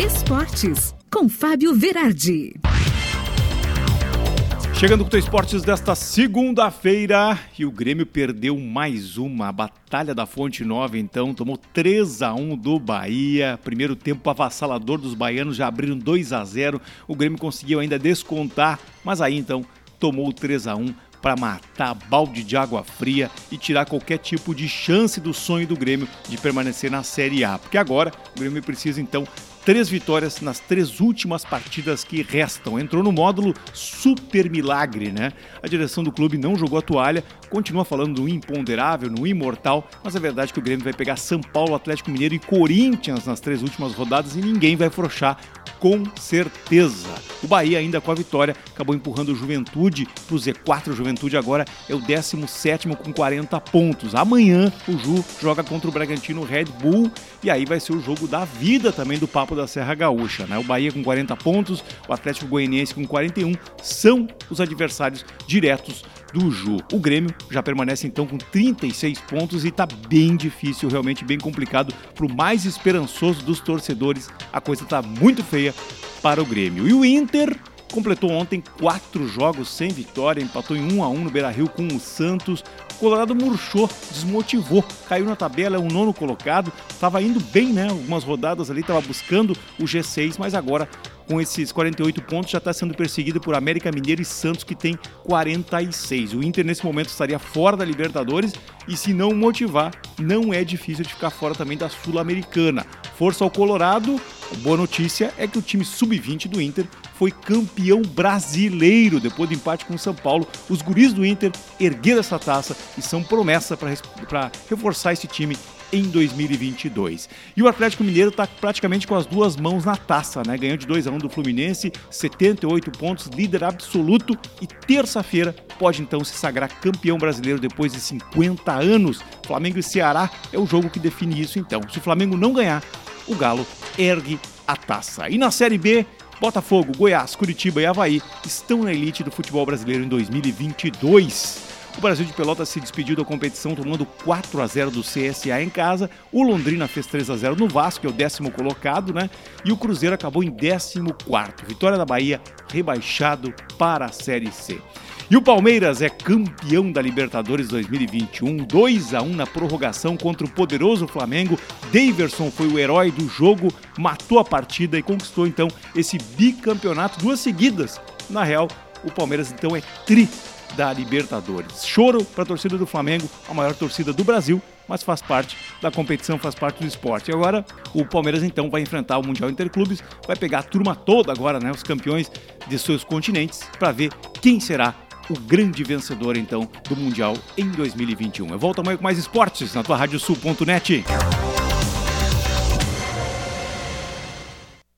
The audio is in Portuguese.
Esportes, com Fábio Verardi. Chegando com o Esportes desta segunda-feira e o Grêmio perdeu mais uma. A Batalha da Fonte Nova, então, tomou 3 a 1 do Bahia. Primeiro tempo avassalador dos baianos, já abriram 2 a 0 O Grêmio conseguiu ainda descontar, mas aí então tomou 3 a 1 para matar balde de água fria e tirar qualquer tipo de chance do sonho do Grêmio de permanecer na Série A. Porque agora o Grêmio precisa então três vitórias nas três últimas partidas que restam. Entrou no módulo super milagre, né? A direção do clube não jogou a toalha, continua falando do imponderável, no imortal, mas a verdade é que o Grêmio vai pegar São Paulo, Atlético Mineiro e Corinthians nas três últimas rodadas e ninguém vai frouxar com certeza. O Bahia, ainda com a vitória, acabou empurrando o Juventude para o Z4. O Juventude agora é o 17 com 40 pontos. Amanhã o Ju joga contra o Bragantino Red Bull e aí vai ser o jogo da vida também do Papo da Serra Gaúcha. Né? O Bahia com 40 pontos, o Atlético Goianiense com 41 são os adversários diretos do Ju. O Grêmio já permanece então com 36 pontos e está bem difícil, realmente bem complicado para o mais esperançoso dos torcedores. A coisa está muito feia para o Grêmio. E o Inter completou ontem quatro jogos sem vitória, empatou em 1 a 1 no Beira-Rio com o Santos. O Colorado murchou, desmotivou, caiu na tabela, é o nono colocado, estava indo bem, né? Algumas rodadas ali, estava buscando o G6, mas agora com esses 48 pontos, já está sendo perseguido por América Mineiro e Santos, que tem 46. O Inter, nesse momento, estaria fora da Libertadores e, se não motivar, não é difícil de ficar fora também da Sul-Americana. Força ao Colorado. Boa notícia é que o time sub-20 do Inter foi campeão brasileiro depois do empate com o São Paulo. Os guris do Inter ergueram essa taça e são promessa para reforçar esse time em 2022. E o Atlético Mineiro está praticamente com as duas mãos na taça, né? Ganhou de 2 a 1 do Fluminense, 78 pontos, líder absoluto e terça-feira pode então se sagrar campeão brasileiro depois de 50 anos. Flamengo e Ceará é o jogo que define isso então. Se o Flamengo não ganhar, o Galo ergue a taça. E na Série B, Botafogo, Goiás, Curitiba e Havaí estão na elite do futebol brasileiro em 2022. O Brasil de Pelotas se despediu da competição tomando 4 a 0 do CSA em casa. O Londrina fez 3 a 0 no Vasco, que é o décimo colocado, né? E o Cruzeiro acabou em 14. Vitória da Bahia, rebaixado para a Série C. E o Palmeiras é campeão da Libertadores 2021, 2 a 1 na prorrogação contra o poderoso Flamengo. Daverson foi o herói do jogo, matou a partida e conquistou então esse bicampeonato duas seguidas. Na real, o Palmeiras então é tri da Libertadores. Choro para a torcida do Flamengo, a maior torcida do Brasil, mas faz parte da competição, faz parte do esporte. E agora o Palmeiras então vai enfrentar o Mundial Interclubes, vai pegar a turma toda agora, né, os campeões de seus continentes, para ver quem será o grande vencedor então do Mundial em 2021. Eu volto amanhã com mais esportes na tua radiosul.net.